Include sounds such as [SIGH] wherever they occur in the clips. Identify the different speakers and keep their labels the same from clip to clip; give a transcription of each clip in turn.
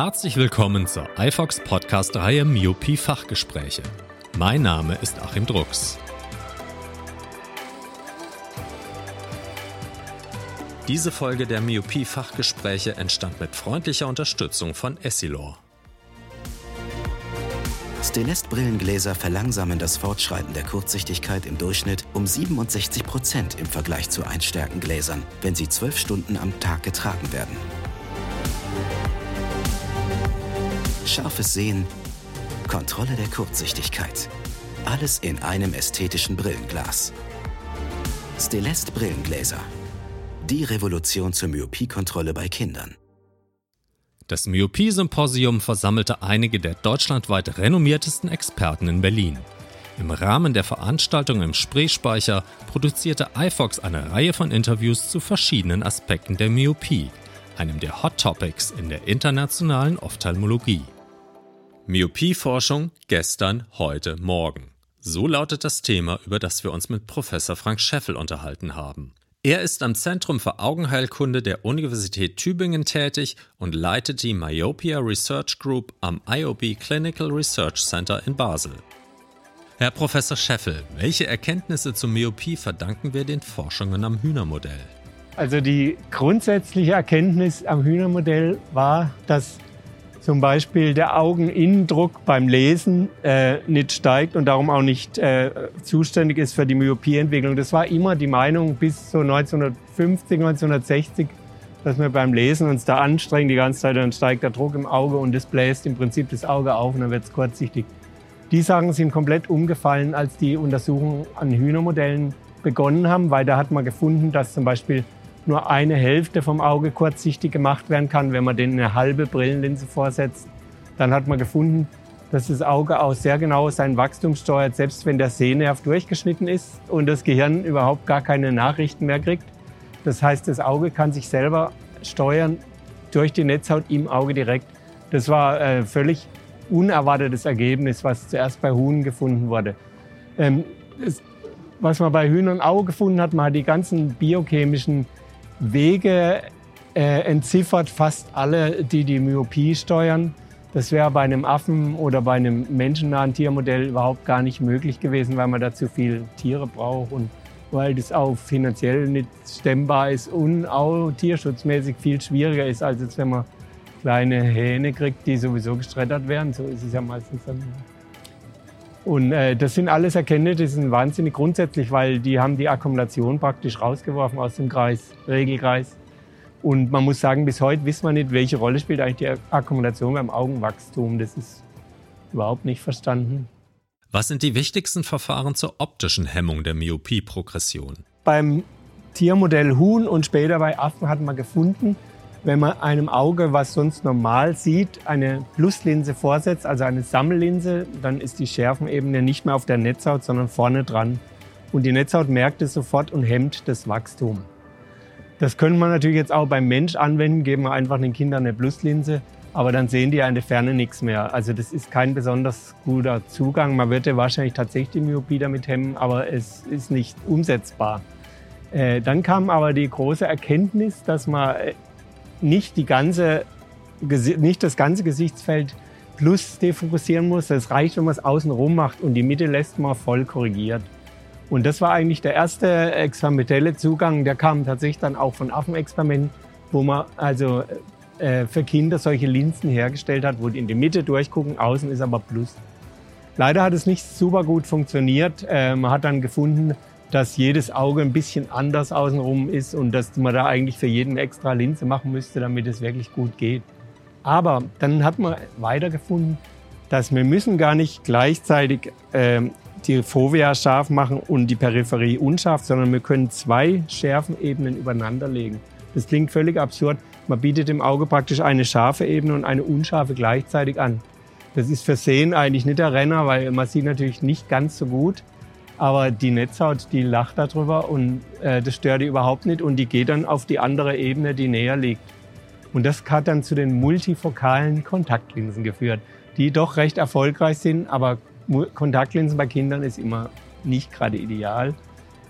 Speaker 1: Herzlich willkommen zur iFox Podcast-Reihe Myopie Fachgespräche. Mein Name ist Achim Drucks. Diese Folge der Myopie Fachgespräche entstand mit freundlicher Unterstützung von Essilor.
Speaker 2: Stelest Brillengläser verlangsamen das Fortschreiten der Kurzsichtigkeit im Durchschnitt um 67 Prozent im Vergleich zu Einstärkengläsern, wenn sie zwölf Stunden am Tag getragen werden. Scharfes Sehen, Kontrolle der Kurzsichtigkeit. Alles in einem ästhetischen Brillenglas. Stelest Brillengläser. Die Revolution zur Myopiekontrolle bei Kindern.
Speaker 1: Das Myopie-Symposium versammelte einige der deutschlandweit renommiertesten Experten in Berlin. Im Rahmen der Veranstaltung im Spreespeicher produzierte iFox eine Reihe von Interviews zu verschiedenen Aspekten der Myopie, einem der Hot Topics in der internationalen Ophthalmologie. Myopieforschung gestern, heute, morgen. So lautet das Thema, über das wir uns mit Professor Frank Scheffel unterhalten haben. Er ist am Zentrum für Augenheilkunde der Universität Tübingen tätig und leitet die Myopia Research Group am IOB Clinical Research Center in Basel. Herr Professor Scheffel, welche Erkenntnisse zur Myopie verdanken wir den Forschungen am Hühnermodell?
Speaker 3: Also die grundsätzliche Erkenntnis am Hühnermodell war, dass zum Beispiel der Augeninnendruck beim Lesen äh, nicht steigt und darum auch nicht äh, zuständig ist für die Myopieentwicklung. Das war immer die Meinung bis so 1950, 1960, dass wir beim Lesen uns da anstrengen die ganze Zeit, dann steigt der Druck im Auge und das bläst im Prinzip das Auge auf und dann wird es kurzsichtig. Die Sachen sind komplett umgefallen, als die Untersuchungen an Hühnermodellen begonnen haben, weil da hat man gefunden, dass zum Beispiel nur eine Hälfte vom Auge kurzsichtig gemacht werden kann, wenn man den eine halbe Brillenlinse vorsetzt. Dann hat man gefunden, dass das Auge auch sehr genau sein Wachstum steuert, selbst wenn der Sehnerv durchgeschnitten ist und das Gehirn überhaupt gar keine Nachrichten mehr kriegt. Das heißt, das Auge kann sich selber steuern durch die Netzhaut im Auge direkt. Das war ein äh, völlig unerwartetes Ergebnis, was zuerst bei Huhn gefunden wurde. Ähm, das, was man bei Hühnern auch gefunden hat, man hat die ganzen biochemischen Wege äh, entziffert, fast alle, die die Myopie steuern. Das wäre bei einem Affen oder bei einem menschennahen Tiermodell überhaupt gar nicht möglich gewesen, weil man da zu viel Tiere braucht und weil das auch finanziell nicht stemmbar ist und auch tierschutzmäßig viel schwieriger ist, als jetzt, wenn man kleine Hähne kriegt, die sowieso gestrettert werden. So ist es ja meistens dann. Und äh, das sind alles Erkenntnisse, die sind wahnsinnig grundsätzlich, weil die haben die Akkumulation praktisch rausgeworfen aus dem Kreis, Regelkreis. Und man muss sagen, bis heute wissen wir nicht, welche Rolle spielt eigentlich die Akkumulation beim Augenwachstum. Das ist überhaupt nicht verstanden.
Speaker 1: Was sind die wichtigsten Verfahren zur optischen Hemmung der Myopie-Progression?
Speaker 3: Beim Tiermodell Huhn und später bei Affen hat man gefunden, wenn man einem Auge, was sonst normal sieht, eine Pluslinse vorsetzt, also eine Sammellinse, dann ist die Schärfenebene nicht mehr auf der Netzhaut, sondern vorne dran. Und die Netzhaut merkt es sofort und hemmt das Wachstum. Das können wir natürlich jetzt auch beim Mensch anwenden, geben wir einfach den Kindern eine Pluslinse, aber dann sehen die ja in der Ferne nichts mehr. Also das ist kein besonders guter Zugang. Man würde wahrscheinlich tatsächlich die Myopie damit hemmen, aber es ist nicht umsetzbar. Äh, dann kam aber die große Erkenntnis, dass man nicht, die ganze, nicht das ganze Gesichtsfeld plus defokussieren muss. Es reicht, wenn man es außenrum macht und die Mitte lässt man voll korrigiert. Und das war eigentlich der erste experimentelle Zugang. Der kam tatsächlich dann auch von Affenexperimenten, wo man also äh, für Kinder solche Linsen hergestellt hat, wo die in die Mitte durchgucken, außen ist aber Plus. Leider hat es nicht super gut funktioniert. Äh, man hat dann gefunden, dass jedes Auge ein bisschen anders außenrum ist und dass man da eigentlich für jeden extra Linse machen müsste, damit es wirklich gut geht. Aber dann hat man weitergefunden, dass wir müssen gar nicht gleichzeitig äh, die Fovea scharf machen und die Peripherie unscharf, sondern wir können zwei Schärfenebenen übereinander legen. Das klingt völlig absurd. Man bietet dem Auge praktisch eine scharfe Ebene und eine unscharfe gleichzeitig an. Das ist für Sehen eigentlich nicht der Renner, weil man sieht natürlich nicht ganz so gut. Aber die Netzhaut, die lacht darüber und äh, das stört die überhaupt nicht und die geht dann auf die andere Ebene, die näher liegt. Und das hat dann zu den multifokalen Kontaktlinsen geführt, die doch recht erfolgreich sind, aber Kontaktlinsen bei Kindern ist immer nicht gerade ideal.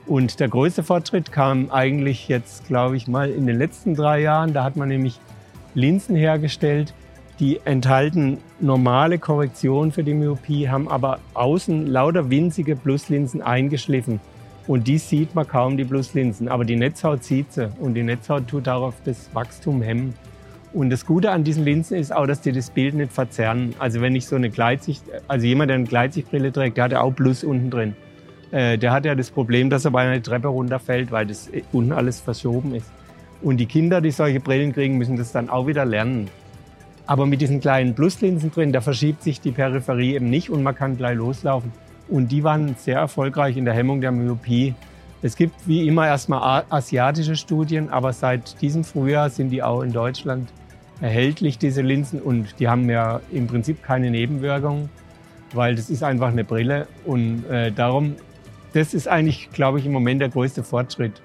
Speaker 3: Und der größte Fortschritt kam eigentlich jetzt, glaube ich, mal in den letzten drei Jahren. Da hat man nämlich Linsen hergestellt, Die enthalten normale Korrektion für die Myopie, haben aber außen lauter winzige Pluslinsen eingeschliffen. Und die sieht man kaum, die Pluslinsen. Aber die Netzhaut sieht sie. Und die Netzhaut tut darauf das Wachstum hemmen. Und das Gute an diesen Linsen ist auch, dass die das Bild nicht verzerren. Also wenn ich so eine Gleitsicht, also jemand, der eine Gleitsichtbrille trägt, der hat ja auch Plus unten drin. Äh, der hat ja das Problem, dass er bei einer Treppe runterfällt, weil das unten alles verschoben ist. Und die Kinder, die solche Brillen kriegen, müssen das dann auch wieder lernen. Aber mit diesen kleinen Pluslinsen drin, da verschiebt sich die Peripherie eben nicht und man kann gleich loslaufen. Und die waren sehr erfolgreich in der Hemmung der Myopie. Es gibt wie immer erstmal asiatische Studien, aber seit diesem Frühjahr sind die auch in Deutschland erhältlich, diese Linsen. Und die haben ja im Prinzip keine Nebenwirkungen, weil das ist einfach eine Brille. Und äh, darum, das ist eigentlich, glaube ich, im Moment der größte Fortschritt,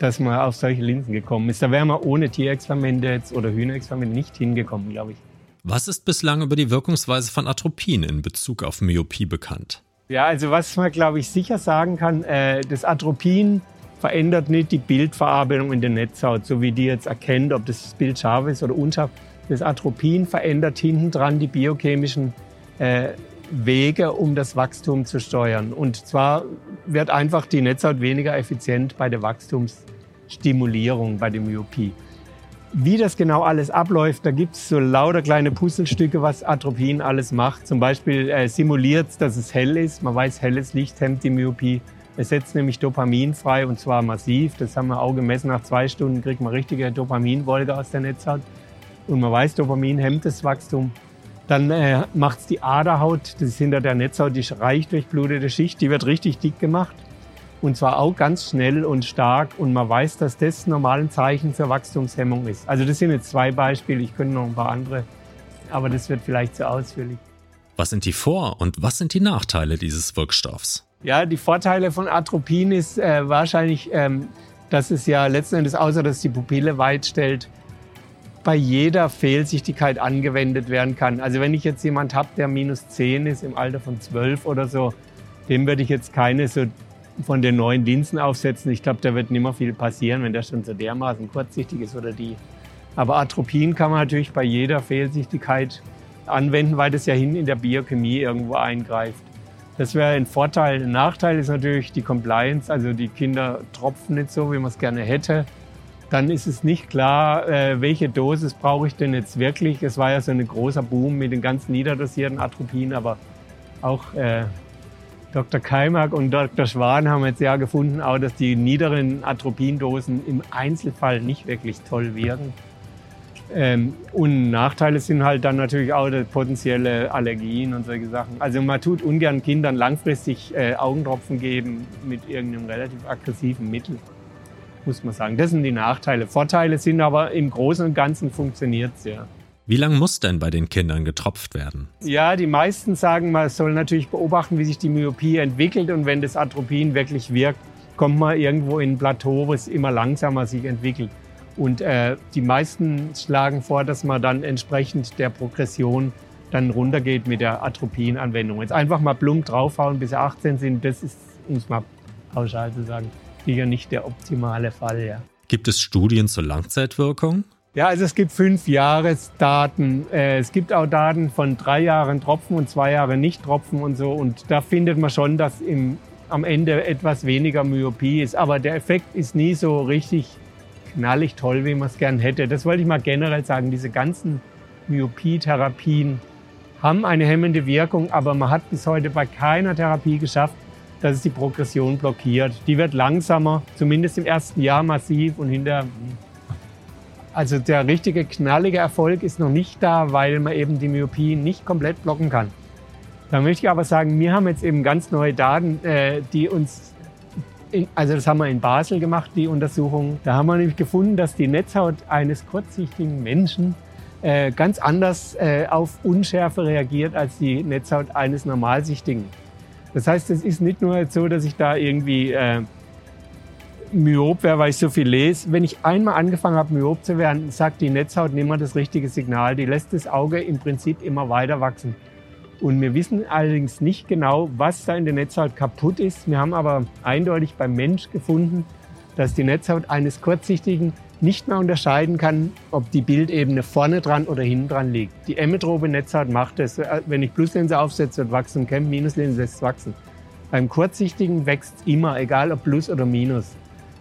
Speaker 3: dass man auf solche Linsen gekommen ist. Da wäre man ohne Tierexperimente oder Hühnerexperimente nicht hingekommen, glaube ich.
Speaker 1: Was ist bislang über die Wirkungsweise von Atropin in Bezug auf Myopie bekannt?
Speaker 3: Ja, also was man, glaube ich, sicher sagen kann, äh, das Atropin verändert nicht die Bildverarbeitung in der Netzhaut, so wie die jetzt erkennt, ob das Bild scharf ist oder unscharf. Das Atropin verändert hinten dran die biochemischen äh, Wege, um das Wachstum zu steuern. Und zwar wird einfach die Netzhaut weniger effizient bei der Wachstumsstimulierung, bei der Myopie. Wie das genau alles abläuft, da gibt es so lauter kleine Puzzlestücke, was Atropin alles macht. Zum Beispiel äh, simuliert es, dass es hell ist. Man weiß, helles Licht hemmt die Myopie. Es setzt nämlich Dopamin frei und zwar massiv. Das haben wir auch gemessen. Nach zwei Stunden kriegt man richtige Dopaminwolke aus der Netzhaut. Und man weiß, Dopamin hemmt das Wachstum. Dann äh, macht es die Aderhaut, das ist hinter der Netzhaut, die reich durchblutete Schicht, die wird richtig dick gemacht. Und zwar auch ganz schnell und stark. Und man weiß, dass das normal ein Zeichen zur Wachstumshemmung ist. Also das sind jetzt zwei Beispiele. Ich könnte noch ein paar andere. Aber das wird vielleicht zu ausführlich.
Speaker 1: Was sind die Vor- und was sind die Nachteile dieses Wirkstoffs?
Speaker 3: Ja, die Vorteile von Atropin ist äh, wahrscheinlich, ähm, dass es ja letzten Endes, außer dass die Pupille weit stellt, bei jeder Fehlsichtigkeit angewendet werden kann. Also wenn ich jetzt jemand habe, der minus 10 ist im Alter von 12 oder so, dem würde ich jetzt keine so von den neuen Linsen aufsetzen. Ich glaube, da wird nicht mehr viel passieren, wenn der schon so dermaßen kurzsichtig ist oder die. Aber Atropin kann man natürlich bei jeder Fehlsichtigkeit anwenden, weil das ja hin in der Biochemie irgendwo eingreift. Das wäre ein Vorteil. Ein Nachteil ist natürlich die Compliance. Also die Kinder tropfen nicht so, wie man es gerne hätte. Dann ist es nicht klar, äh, welche Dosis brauche ich denn jetzt wirklich. Es war ja so ein großer Boom mit den ganz niederdosierten Atropin, aber auch äh, Dr. Keimak und Dr. Schwan haben jetzt ja gefunden, auch, dass die niederen Atropindosen im Einzelfall nicht wirklich toll wirken. Ähm, und Nachteile sind halt dann natürlich auch potenzielle Allergien und solche Sachen. Also man tut ungern Kindern langfristig äh, Augentropfen geben mit irgendeinem relativ aggressiven Mittel, muss man sagen. Das sind die Nachteile. Vorteile sind aber im Großen und Ganzen funktioniert es ja.
Speaker 1: Wie lange muss denn bei den Kindern getropft werden?
Speaker 3: Ja, die meisten sagen, man soll natürlich beobachten, wie sich die Myopie entwickelt und wenn das Atropin wirklich wirkt, kommt man irgendwo in ein Plateau, wo es immer langsamer sich entwickelt. Und äh, die meisten schlagen vor, dass man dann entsprechend der Progression dann runtergeht mit der Atropin-Anwendung. Jetzt einfach mal plump draufhauen, bis sie 18 sind, das ist, um es mal pauschal zu sagen, sicher nicht der optimale Fall. Ja.
Speaker 1: Gibt es Studien zur Langzeitwirkung?
Speaker 3: Ja, also es gibt fünf Jahresdaten. Äh, es gibt auch Daten von drei Jahren Tropfen und zwei Jahren nicht Tropfen und so. Und da findet man schon, dass im, am Ende etwas weniger Myopie ist. Aber der Effekt ist nie so richtig knallig toll, wie man es gern hätte. Das wollte ich mal generell sagen. Diese ganzen Myopie-Therapien haben eine hemmende Wirkung, aber man hat bis heute bei keiner Therapie geschafft, dass es die Progression blockiert. Die wird langsamer, zumindest im ersten Jahr massiv und hinterher also der richtige knallige Erfolg ist noch nicht da, weil man eben die Myopie nicht komplett blocken kann. Da möchte ich aber sagen, wir haben jetzt eben ganz neue Daten, äh, die uns, also das haben wir in Basel gemacht, die Untersuchung. Da haben wir nämlich gefunden, dass die Netzhaut eines kurzsichtigen Menschen äh, ganz anders äh, auf Unschärfe reagiert als die Netzhaut eines Normalsichtigen. Das heißt, es ist nicht nur so, dass ich da irgendwie Myop wäre, weil ich so viel lese. Wenn ich einmal angefangen habe, Myop zu werden, sagt die Netzhaut nicht mehr das richtige Signal. Die lässt das Auge im Prinzip immer weiter wachsen. Und wir wissen allerdings nicht genau, was da in der Netzhaut kaputt ist. Wir haben aber eindeutig beim Mensch gefunden, dass die Netzhaut eines Kurzsichtigen nicht mehr unterscheiden kann, ob die Bildebene vorne dran oder hinten dran liegt. Die emmetrope Netzhaut macht das. Äh, wenn ich Pluslinse aufsetze, wird wachsen, Camp Minuslinse lässt es wachsen. Beim Kurzsichtigen wächst immer, egal ob Plus oder Minus.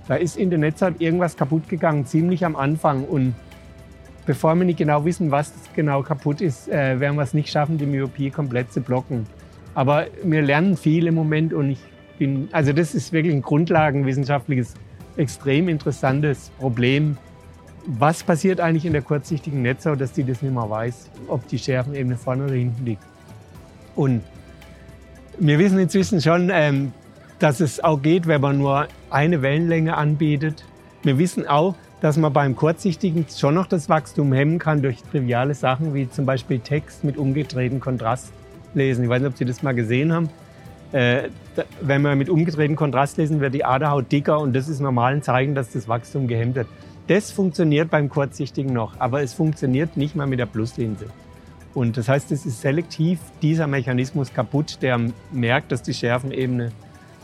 Speaker 3: Da ist in der Netzhaut irgendwas kaputt gegangen, ziemlich am Anfang. Und bevor wir nicht genau wissen, was genau kaputt ist, äh, werden wir es nicht schaffen, die Myopie komplett zu blocken. Aber wir lernen viel im Moment und ich bin, also das ist wirklich ein grundlagenwissenschaftliches extrem interessantes Problem. Was passiert eigentlich in der kurzsichtigen Netzhaut, dass die das nicht mehr weiß, ob die Schärfenebene vorne oder hinten liegt? Und wir wissen inzwischen schon, ähm, dass es auch geht, wenn man nur eine Wellenlänge anbietet. Wir wissen auch, dass man beim Kurzsichtigen schon noch das Wachstum hemmen kann durch triviale Sachen wie zum Beispiel Text mit umgedrehtem Kontrast lesen. Ich weiß nicht, ob Sie das mal gesehen haben. Äh, wenn wir mit umgedrehtem Kontrast lesen, wird die Aderhaut dicker und das ist normal ein Zeichen, dass das Wachstum gehemmt wird. Das funktioniert beim Kurzsichtigen noch, aber es funktioniert nicht mal mit der Pluslinse. Und das heißt, es ist selektiv dieser Mechanismus kaputt, der merkt, dass die Schärfenebene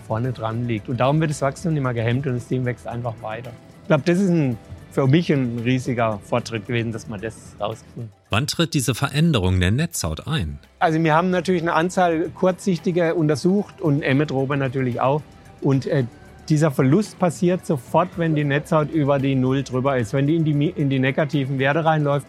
Speaker 3: vorne dran liegt. Und darum wird das Wachstum nicht mehr gehemmt und das Ding wächst einfach weiter. Ich glaube, das ist ein für mich ein riesiger Fortschritt gewesen, dass man das rausgefunden
Speaker 1: Wann tritt diese Veränderung der Netzhaut ein?
Speaker 3: Also wir haben natürlich eine Anzahl kurzsichtiger untersucht und Emmetrope natürlich auch. Und äh, dieser Verlust passiert sofort, wenn die Netzhaut über die Null drüber ist. Wenn die in die, in die negativen Werte reinläuft,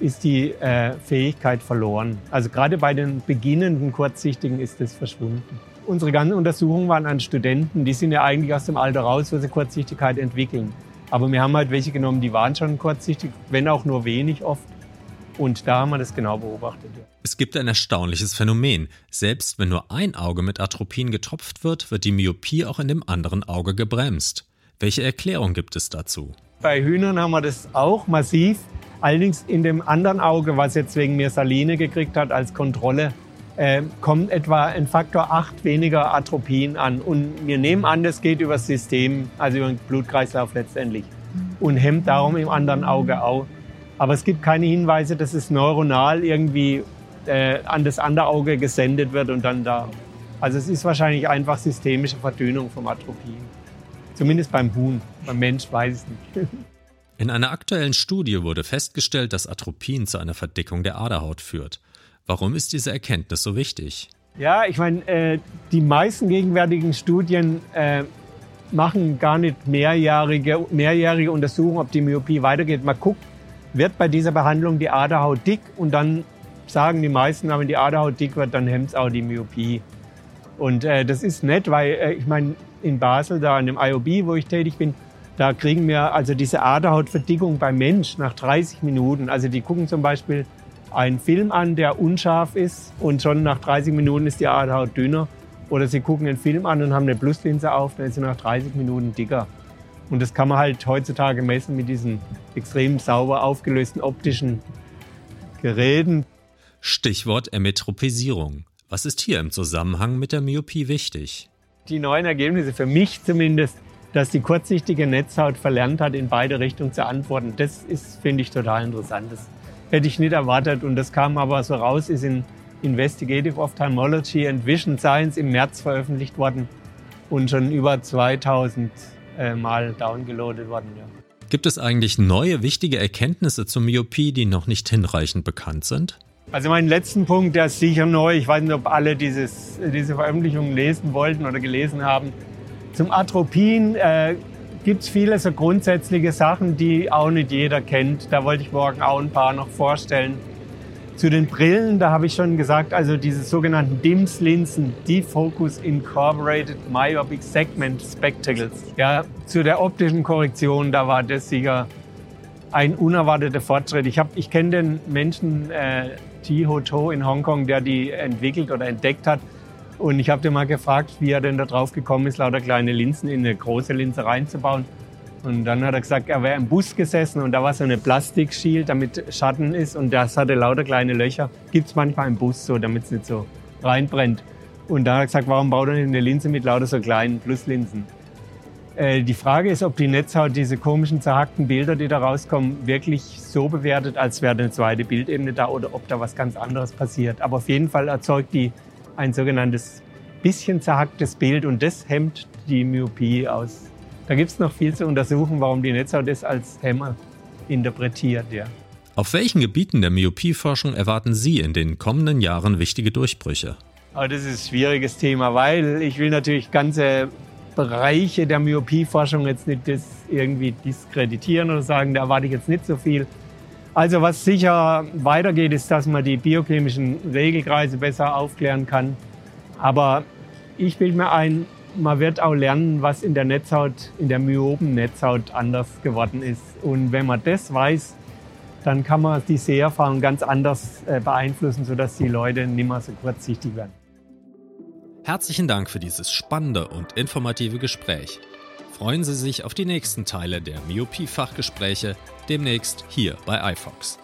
Speaker 3: ist die äh, Fähigkeit verloren. Also gerade bei den beginnenden Kurzsichtigen ist das verschwunden. Unsere ganzen Untersuchungen waren an Studenten, die sind ja eigentlich aus dem Alter raus, wo sie Kurzsichtigkeit entwickeln. Aber wir haben halt welche genommen, die waren schon kurzsichtig, wenn auch nur wenig oft. Und da haben wir das genau beobachtet.
Speaker 1: Es gibt ein erstaunliches Phänomen. Selbst wenn nur ein Auge mit Atropin getropft wird, wird die Myopie auch in dem anderen Auge gebremst. Welche Erklärung gibt es dazu?
Speaker 3: Bei Hühnern haben wir das auch massiv. Allerdings in dem anderen Auge, was jetzt wegen Mirsaline gekriegt hat als Kontrolle, äh, kommt etwa ein Faktor 8 weniger Atropin an. Und wir nehmen an, das geht über das System, also über den Blutkreislauf letztendlich. Und hemmt darum im anderen Auge auch. Aber es gibt keine Hinweise, dass es neuronal irgendwie äh, an das andere Auge gesendet wird und dann da. Also es ist wahrscheinlich einfach systemische Verdünnung vom Atropin. Zumindest beim Huhn. Beim Mensch weiß ich es nicht. [LAUGHS]
Speaker 1: In einer aktuellen Studie wurde festgestellt, dass Atropin zu einer Verdickung der Aderhaut führt. Warum ist diese Erkenntnis so wichtig?
Speaker 3: Ja, ich meine, äh, die meisten gegenwärtigen Studien äh, machen gar nicht mehrjährige, mehrjährige Untersuchungen, ob die Myopie weitergeht. Man guckt, wird bei dieser Behandlung die Aderhaut dick und dann sagen die meisten, wenn die Aderhaut dick wird, dann hemmt es auch die Myopie. Und äh, das ist nett, weil äh, ich meine, in Basel, da an dem IOB, wo ich tätig bin, da kriegen wir also diese Aderhautverdickung beim Mensch nach 30 Minuten. Also die gucken zum Beispiel einen Film an, der unscharf ist und schon nach 30 Minuten ist die Aderhaut dünner. Oder Sie gucken einen Film an und haben eine Pluslinse auf, dann ist sie nach 30 Minuten dicker. Und das kann man halt heutzutage messen mit diesen extrem sauber aufgelösten optischen Geräten.
Speaker 1: Stichwort Emmetropisierung. Was ist hier im Zusammenhang mit der Myopie wichtig?
Speaker 3: Die neuen Ergebnisse, für mich zumindest, dass die kurzsichtige Netzhaut verlernt hat, in beide Richtungen zu antworten, das ist, finde ich, total interessant. Das hätte ich nicht erwartet. Und das kam aber so raus, ist in Investigative Ophthalmology and Vision Science im März veröffentlicht worden und schon über 2000 äh, Mal downgeloadet worden. Ja.
Speaker 1: Gibt es eigentlich neue wichtige Erkenntnisse zur Myopie, die noch nicht hinreichend bekannt sind?
Speaker 3: Also mein letzten Punkt, der ist sicher neu. Ich weiß nicht, ob alle dieses, diese Veröffentlichung lesen wollten oder gelesen haben. Zum Atropin äh, gibt es viele so grundsätzliche Sachen, die auch nicht jeder kennt. Da wollte ich morgen auch ein paar noch vorstellen. Zu den Brillen, da habe ich schon gesagt, also diese sogenannten DIMS-Linsen, Defocus Incorporated Myopic Segment Spectacles. Ja, zu der optischen Korrektion, da war das sicher ein unerwarteter Fortschritt. Ich, ich kenne den Menschen, äh, Ti Ho To in Hongkong, der die entwickelt oder entdeckt hat. Und ich habe den mal gefragt, wie er denn da drauf gekommen ist, lauter kleine Linsen in eine große Linse reinzubauen. Und dann hat er gesagt, er wäre im Bus gesessen und da war so eine Plastikschild, damit Schatten ist und das hatte lauter kleine Löcher. Gibt es manchmal im Bus so, damit es nicht so reinbrennt. Und da hat er gesagt, warum baut er nicht eine Linse mit lauter so kleinen Pluslinsen? Äh, die Frage ist, ob die Netzhaut diese komischen zerhackten Bilder, die da rauskommen, wirklich so bewertet, als wäre eine zweite Bildebene da oder ob da was ganz anderes passiert. Aber auf jeden Fall erzeugt die ein sogenanntes bisschen zerhacktes Bild und das hemmt die Myopie aus da gibt es noch viel zu untersuchen, warum die Netzhaut das als Hämmer interpretiert. Ja.
Speaker 1: Auf welchen Gebieten der Myopieforschung erwarten Sie in den kommenden Jahren wichtige Durchbrüche?
Speaker 3: Aber das ist ein schwieriges Thema, weil ich will natürlich ganze Bereiche der Myopieforschung jetzt nicht das irgendwie diskreditieren oder sagen, da erwarte ich jetzt nicht so viel. Also was sicher weitergeht, ist, dass man die biochemischen Regelkreise besser aufklären kann. Aber ich bilde mir ein, man wird auch lernen, was in der Netzhaut, in der myopen Netzhaut anders geworden ist. Und wenn man das weiß, dann kann man die Seherfahrung ganz anders äh, beeinflussen, sodass die Leute nicht mehr so kurzsichtig werden.
Speaker 1: Herzlichen Dank für dieses spannende und informative Gespräch. Freuen Sie sich auf die nächsten Teile der Myopie-Fachgespräche demnächst hier bei iFox.